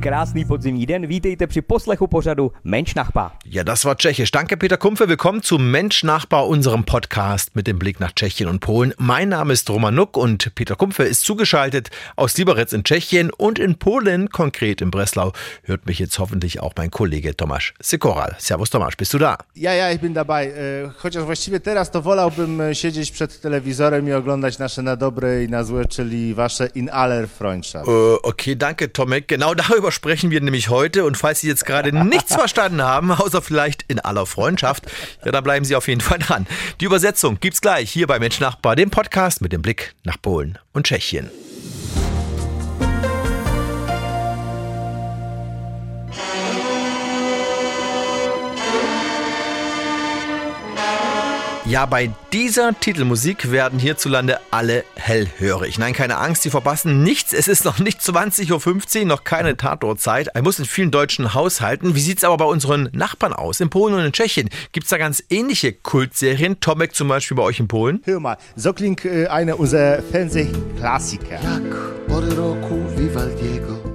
Krásný podzimní den, vítejte při poslechu pořadu Mensch Nachbar. Ja, das war Tschechisch. Danke, Peter Kumpfe. Willkommen zu Mensch Nachbar, unserem Podcast mit dem Blick nach Tschechien und Polen. Mein Name ist Roman Nuck und Peter Kumpfe ist zugeschaltet aus Liberec in Tschechien und in Polen, konkret in Breslau, hört mich jetzt hoffentlich auch mein Kollege Tomasz Sikoral. Servus Tomasz, bist du da? Ja, ja, ich bin dabei. E, Chociaż właściwie teraz to wolałbym e, siedzieć przed telewizorem i oglądać nasze na dobre i na złe, czyli wasze In aller Freundschaft. Äh, okay, danke, Tomek. Genau darüber sprechen wir nämlich heute. Und falls Sie jetzt gerade nichts verstanden haben, außer vielleicht in aller Freundschaft, ja, da bleiben Sie auf jeden Fall dran. Die Übersetzung gibt's gleich hier bei Mensch Nachbar, dem Podcast mit dem Blick nach Polen und Tschechien. Ja, bei dieser Titelmusik werden hierzulande alle hellhörig. Nein, keine Angst, Sie verpassen nichts. Es ist noch nicht 20.15 Uhr, noch keine Tatortzeit. Er muss in vielen deutschen Haushalten. Wie sieht's aber bei unseren Nachbarn aus? In Polen und in Tschechien gibt's da ganz ähnliche Kultserien. Tomek zum Beispiel bei euch in Polen. Hör mal, so klingt äh, eine unserer Fernsehklassiker.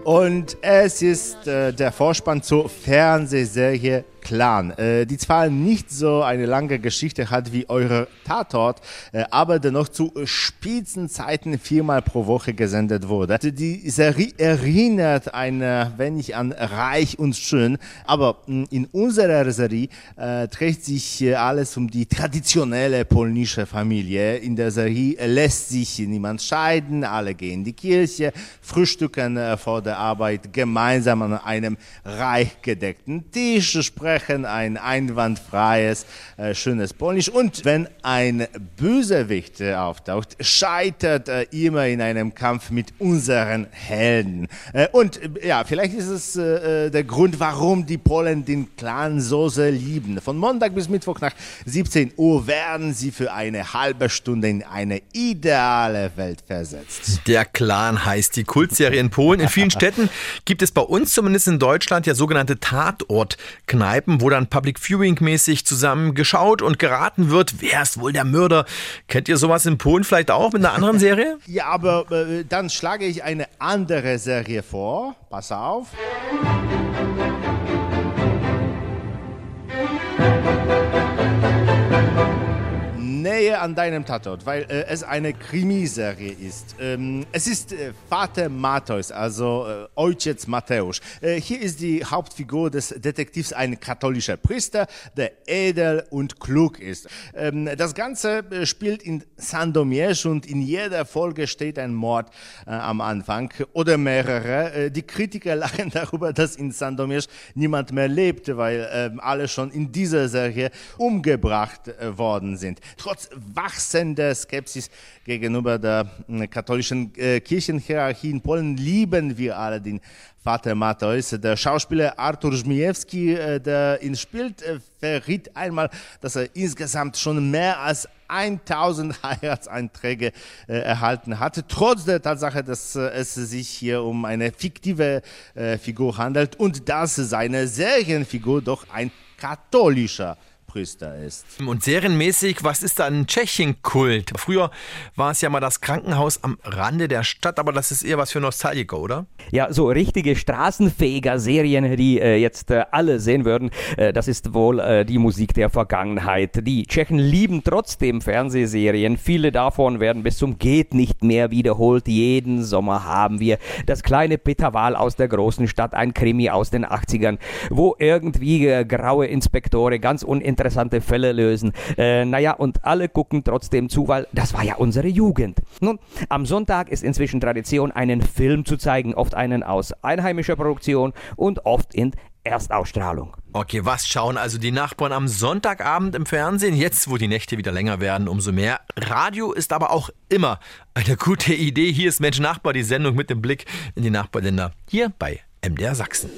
Und es ist äh, der Vorspann zur Fernsehserie Clan, äh, die zwar nicht so eine lange Geschichte hat wie eure Tatort, äh, aber dennoch zu Spitzenzeiten viermal pro Woche gesendet wurde. Die Serie erinnert ein wenig an Reich und Schön, aber mh, in unserer Serie äh, dreht sich äh, alles um die traditionelle polnische Familie. In der Serie lässt sich niemand scheiden, alle gehen in die Kirche, frühstücken äh, vor der Arbeit gemeinsam an einem reich gedeckten Tisch, sprechen ein einwandfreies, äh, schönes Polnisch. Und wenn ein Bösewicht äh, auftaucht, scheitert er immer in einem Kampf mit unseren Helden. Äh, und äh, ja, vielleicht ist es äh, äh, der Grund, warum die Polen den Clan so sehr lieben. Von Montag bis Mittwoch nach 17 Uhr werden sie für eine halbe Stunde in eine ideale Welt versetzt. Der Clan heißt die Kultserie in Polen. In vielen Städten gibt es bei uns zumindest in Deutschland ja sogenannte Tatortkneipen, wo dann Public Viewing mäßig zusammen geschaut und geraten wird, wer ist wohl der Mörder. Kennt ihr sowas in Polen vielleicht auch mit einer anderen Serie? Ja, aber äh, dann schlage ich eine andere Serie vor. Pass auf. Nähe an deinem Tatort, weil äh, es eine Krimiserie ist. Ähm, es ist äh, Vater Matthäus, also äh, Ojciec Mateusz. Äh, hier ist die Hauptfigur des Detektivs ein katholischer Priester, der edel und klug ist. Ähm, das Ganze äh, spielt in Sandomierz und in jeder Folge steht ein Mord äh, am Anfang oder mehrere. Äh, die Kritiker lachen darüber, dass in Sandomierz niemand mehr lebt, weil ähm, alle schon in dieser Serie umgebracht worden sind. Trotz wachsender Skepsis gegenüber der äh, katholischen äh, Kirchenhierarchie in Polen lieben wir alle den Vater Matthäus. Der Schauspieler Artur Żmijewski, äh, der ihn spielt, verriet einmal, dass er insgesamt schon mehr als 1000 Heiratseinträge äh, erhalten hatte, trotz der Tatsache, dass äh, es sich hier um eine fiktive äh, Figur handelt und dass seine Serienfigur doch ein katholischer Priester ist. Und serienmäßig, was ist da ein Tschechien-Kult? Früher war es ja mal das Krankenhaus am Rande der Stadt, aber das ist eher was für Nostalgiker, oder? Ja, so richtige Straßenfeger-Serien, die äh, jetzt äh, alle sehen würden, äh, das ist wohl äh, die Musik der Vergangenheit. Die Tschechen lieben trotzdem Fernsehserien. Viele davon werden bis zum Geht nicht mehr wiederholt. Jeden Sommer haben wir das kleine Peterwal aus der großen Stadt, ein Krimi aus den 80ern, wo irgendwie äh, graue Inspektore ganz uninteressante Fälle lösen. Äh, naja, und alle gucken trotzdem zu, weil das war ja unsere Jugend. Nun, am Sonntag ist inzwischen Tradition, einen Film zu zeigen, oft einen aus einheimischer Produktion und oft in Erstausstrahlung. Okay, was schauen also die Nachbarn am Sonntagabend im Fernsehen? Jetzt, wo die Nächte wieder länger werden, umso mehr. Radio ist aber auch immer eine gute Idee. Hier ist Mensch Nachbar, die Sendung mit dem Blick in die Nachbarländer. Hier bei MDR Sachsen.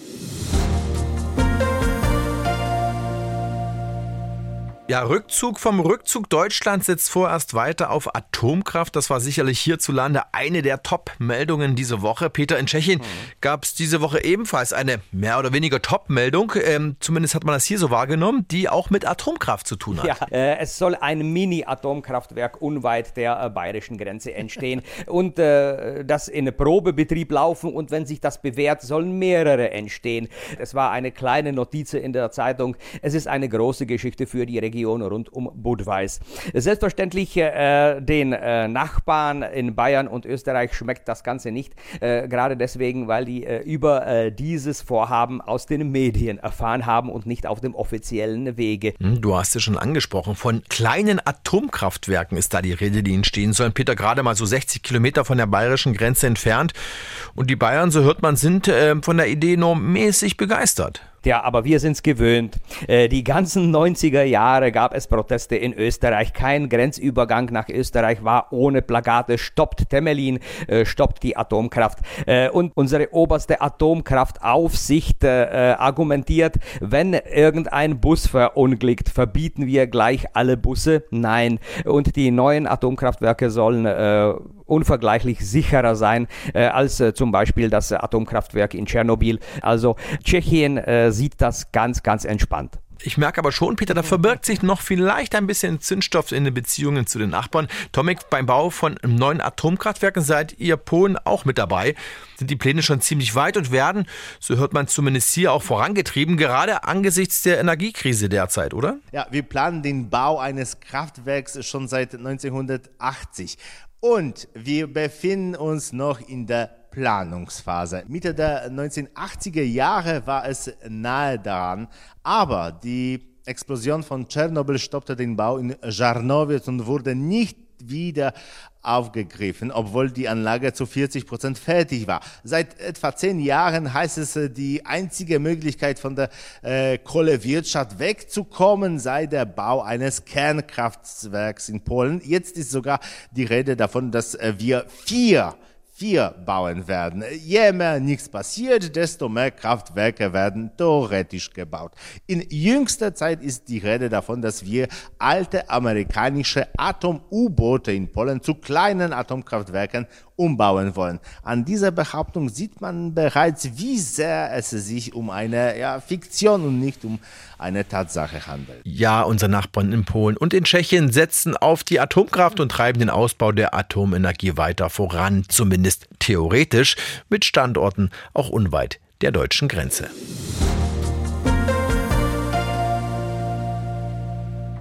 Ja, Rückzug vom Rückzug. Deutschland setzt vorerst weiter auf Atomkraft. Das war sicherlich hierzulande eine der Top-Meldungen diese Woche. Peter, in Tschechien mhm. gab es diese Woche ebenfalls eine mehr oder weniger Top-Meldung. Ähm, zumindest hat man das hier so wahrgenommen, die auch mit Atomkraft zu tun hat. Ja, äh, es soll ein Mini-Atomkraftwerk unweit der äh, bayerischen Grenze entstehen und äh, das in Probebetrieb laufen. Und wenn sich das bewährt, sollen mehrere entstehen. Es war eine kleine Notiz in der Zeitung. Es ist eine große Geschichte für die Region. Region rund um Budweis. Selbstverständlich äh, den äh, Nachbarn in Bayern und Österreich schmeckt das Ganze nicht, äh, gerade deswegen, weil die äh, über äh, dieses Vorhaben aus den Medien erfahren haben und nicht auf dem offiziellen Wege. Hm, du hast es schon angesprochen, von kleinen Atomkraftwerken ist da die Rede, die entstehen sollen. Peter, gerade mal so 60 Kilometer von der bayerischen Grenze entfernt. Und die Bayern, so hört man, sind äh, von der Idee nur mäßig begeistert. Ja, aber wir sind's gewöhnt. Äh, die ganzen 90er Jahre gab es Proteste in Österreich. Kein Grenzübergang nach Österreich war ohne Plakate. Stoppt Temelin, äh, stoppt die Atomkraft. Äh, und unsere oberste Atomkraftaufsicht argumentiert, wenn irgendein Bus verunglückt, verbieten wir gleich alle Busse. Nein. Und die neuen Atomkraftwerke sollen unvergleichlich sicherer sein äh, als äh, zum Beispiel das Atomkraftwerk in Tschernobyl. Also Tschechien äh, sieht das ganz, ganz entspannt. Ich merke aber schon, Peter, da verbirgt sich noch vielleicht ein bisschen Zündstoff in den Beziehungen zu den Nachbarn. Tomek, beim Bau von neuen Atomkraftwerken seid ihr Polen auch mit dabei. Sind die Pläne schon ziemlich weit und werden, so hört man zumindest hier, auch vorangetrieben, gerade angesichts der Energiekrise derzeit, oder? Ja, wir planen den Bau eines Kraftwerks schon seit 1980. Und wir befinden uns noch in der Planungsphase. Mitte der 1980er Jahre war es nahe daran, aber die Explosion von Tschernobyl stoppte den Bau in Żarnowiec und wurde nicht wieder aufgegriffen, obwohl die Anlage zu 40 Prozent fertig war. Seit etwa zehn Jahren heißt es, äh, die einzige Möglichkeit von der äh, Kohlewirtschaft wegzukommen sei der Bau eines Kernkraftwerks in Polen. Jetzt ist sogar die Rede davon, dass äh, wir vier vier bauen werden. Je mehr nichts passiert, desto mehr Kraftwerke werden theoretisch gebaut. In jüngster Zeit ist die Rede davon, dass wir alte amerikanische Atom-U-Boote in Polen zu kleinen Atomkraftwerken umbauen wollen. An dieser Behauptung sieht man bereits, wie sehr es sich um eine ja, Fiktion und nicht um eine Tatsache handelt. Ja, unsere Nachbarn in Polen und in Tschechien setzen auf die Atomkraft und treiben den Ausbau der Atomenergie weiter voran, zumindest theoretisch, mit Standorten auch unweit der deutschen Grenze.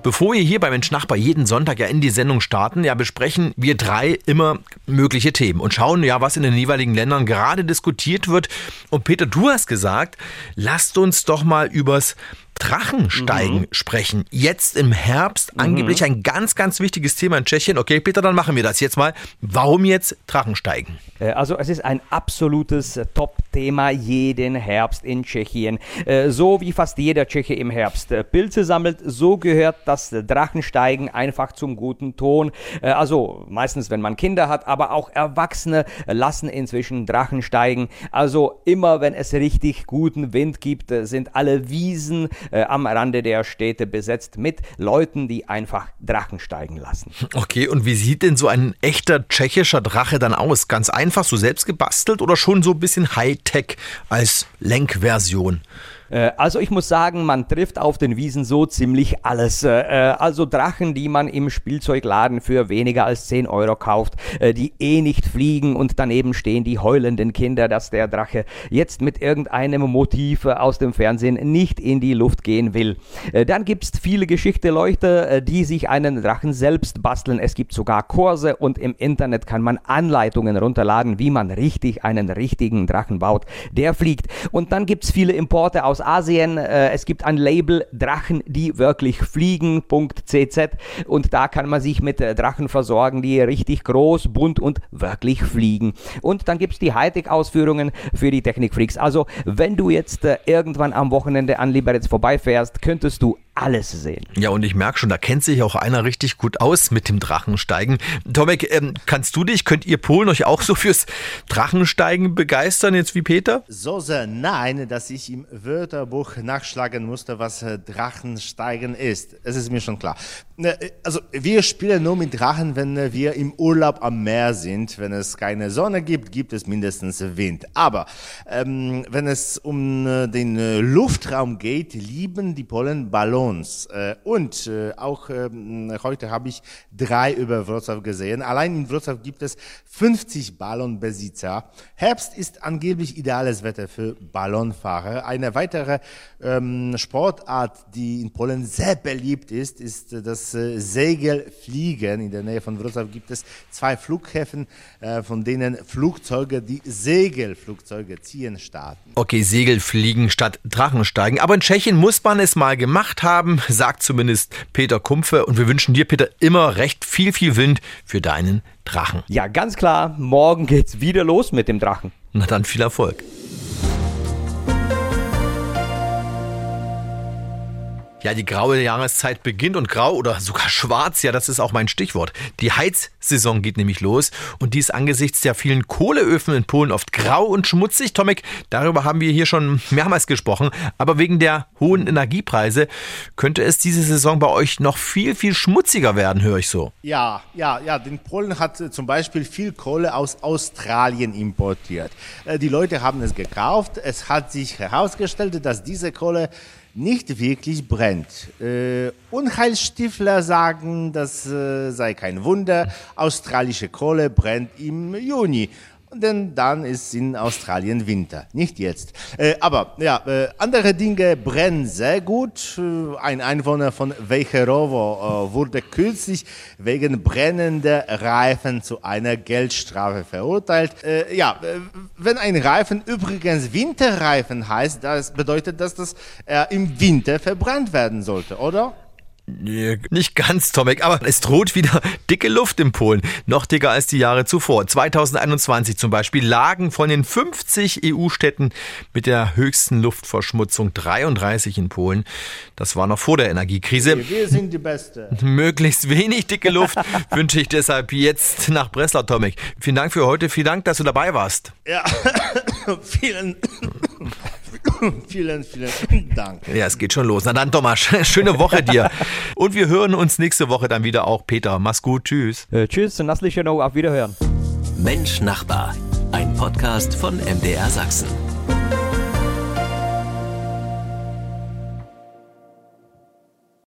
Bevor wir hier bei Mensch Nachbar jeden Sonntag ja in die Sendung starten, ja, besprechen wir drei immer mögliche Themen und schauen ja, was in den jeweiligen Ländern gerade diskutiert wird. Und Peter, du hast gesagt, lasst uns doch mal übers Drachensteigen mhm. sprechen. Jetzt im Herbst mhm. angeblich ein ganz, ganz wichtiges Thema in Tschechien. Okay, Peter, dann machen wir das jetzt mal. Warum jetzt Drachensteigen? Äh, also es ist ein absolutes äh, Top-Thema jeden Herbst in Tschechien. Äh, so wie fast jeder Tscheche im Herbst Pilze sammelt, so gehört das Drachensteigen einfach zum guten Ton. Also meistens, wenn man Kinder hat, aber auch Erwachsene lassen inzwischen Drachen steigen. Also immer, wenn es richtig guten Wind gibt, sind alle Wiesen am Rande der Städte besetzt mit Leuten, die einfach Drachen steigen lassen. Okay, und wie sieht denn so ein echter tschechischer Drache dann aus? Ganz einfach einfach so selbst gebastelt oder schon so ein bisschen Hightech als Lenkversion? Äh, also ich muss sagen, man trifft auf den Wiesen so ziemlich alles. Äh, äh, also Drachen, die man im Spielzeugladen für weniger als 10 Euro kauft, die eh nicht fliegen und daneben stehen die heulenden Kinder, dass der Drache jetzt mit irgendeinem Motiv aus dem Fernsehen nicht in die Luft gehen will. Dann gibt es viele Geschichte-Leute, die sich einen Drachen selbst basteln. Es gibt sogar Kurse und im Internet kann man Anleitungen runterladen, wie man richtig einen richtigen Drachen baut, der fliegt. Und dann gibt es viele Importe aus Asien. Äh, es gibt ein Label Drachen, die wirklich fliegen.cz und da kann man sich mit äh, Drachen versorgen, die richtig groß, bunt und wirklich fliegen. Und dann gibt es die Hightech-Ausführungen für die Technikfreaks. Also wenn du jetzt äh, irgendwann am Wochenende an Liberec vorbeifährst, könntest du alles sehen. Ja, und ich merke schon, da kennt sich auch einer richtig gut aus mit dem Drachensteigen. Tomek, ähm, kannst du dich, könnt ihr Polen euch auch so fürs Drachensteigen begeistern, jetzt wie Peter? So sehr nein, dass ich im Wörterbuch nachschlagen musste, was äh, Drachensteigen ist. Es ist mir schon klar. Äh, Also wir spielen nur mit Drachen, wenn äh, wir im Urlaub am Meer sind. Wenn es keine Sonne gibt, gibt es mindestens Wind. Aber ähm, wenn es um den Luftraum geht, lieben die Polen Ballons. Äh, und äh, auch ähm, heute habe ich drei über Wrocław gesehen. Allein in Wrocław gibt es 50 Ballonbesitzer. Herbst ist angeblich ideales Wetter für Ballonfahrer. Eine weitere ähm, Sportart, die in Polen sehr beliebt ist, ist das äh, Segelfliegen. In der Nähe von Wrocław gibt es zwei Flughäfen, von denen Flugzeuge, die Segelflugzeuge ziehen, starten. Okay, Segelfliegen statt Drachensteigen. Aber in Tschechien muss man es mal gemacht haben, sagt zumindest Peter Kumpfe. Und wir wünschen dir, Peter, immer recht viel, viel Wind für deinen Drachen. Ja, ganz klar, morgen geht's wieder los mit dem Drachen. Na dann viel Erfolg. Ja, die graue Jahreszeit beginnt und grau oder sogar schwarz, ja, das ist auch mein Stichwort. Die Heizsaison geht nämlich los und die ist angesichts der vielen Kohleöfen in Polen oft grau und schmutzig. Tomek, darüber haben wir hier schon mehrmals gesprochen, aber wegen der hohen Energiepreise könnte es diese Saison bei euch noch viel, viel schmutziger werden, höre ich so. Ja, ja, ja. Den Polen hat äh, zum Beispiel viel Kohle aus Australien importiert. Äh, Die Leute haben es gekauft. Es hat sich herausgestellt, dass diese Kohle nicht wirklich brennt. Äh, Unheilstifler sagen, das äh, sei kein Wunder. Australische Kohle brennt im Juni. Denn dann ist in Australien Winter, nicht jetzt. Äh, aber ja, äh, andere Dinge brennen sehr gut. Äh, ein Einwohner von Wejherowo äh, wurde kürzlich wegen brennender Reifen zu einer Geldstrafe verurteilt. Äh, ja, äh, wenn ein Reifen übrigens Winterreifen heißt, das bedeutet das, dass er im Winter verbrannt werden sollte, oder? Nee, Nicht ganz, Tomek, aber es droht wieder dicke Luft in Polen. Noch dicker als die Jahre zuvor. 2021 zum Beispiel lagen von den 50 EU-Städten mit der höchsten Luftverschmutzung 33 in Polen. Das war noch vor der Energiekrise. Wir sind die Beste. Möglichst wenig dicke Luft wünsche ich deshalb jetzt nach Breslau, Tomek. Vielen Dank für heute. Vielen Dank, dass du dabei warst. Ja, vielen, vielen, vielen Dank. Ja, es geht schon los. Na dann, Thomas, schöne Woche dir. Und wir hören uns nächste Woche dann wieder auch. Peter, mach's gut. Tschüss. Äh, tschüss, Nasli Schönow, auf Wiederhören. Mensch Nachbar, ein Podcast von MDR Sachsen.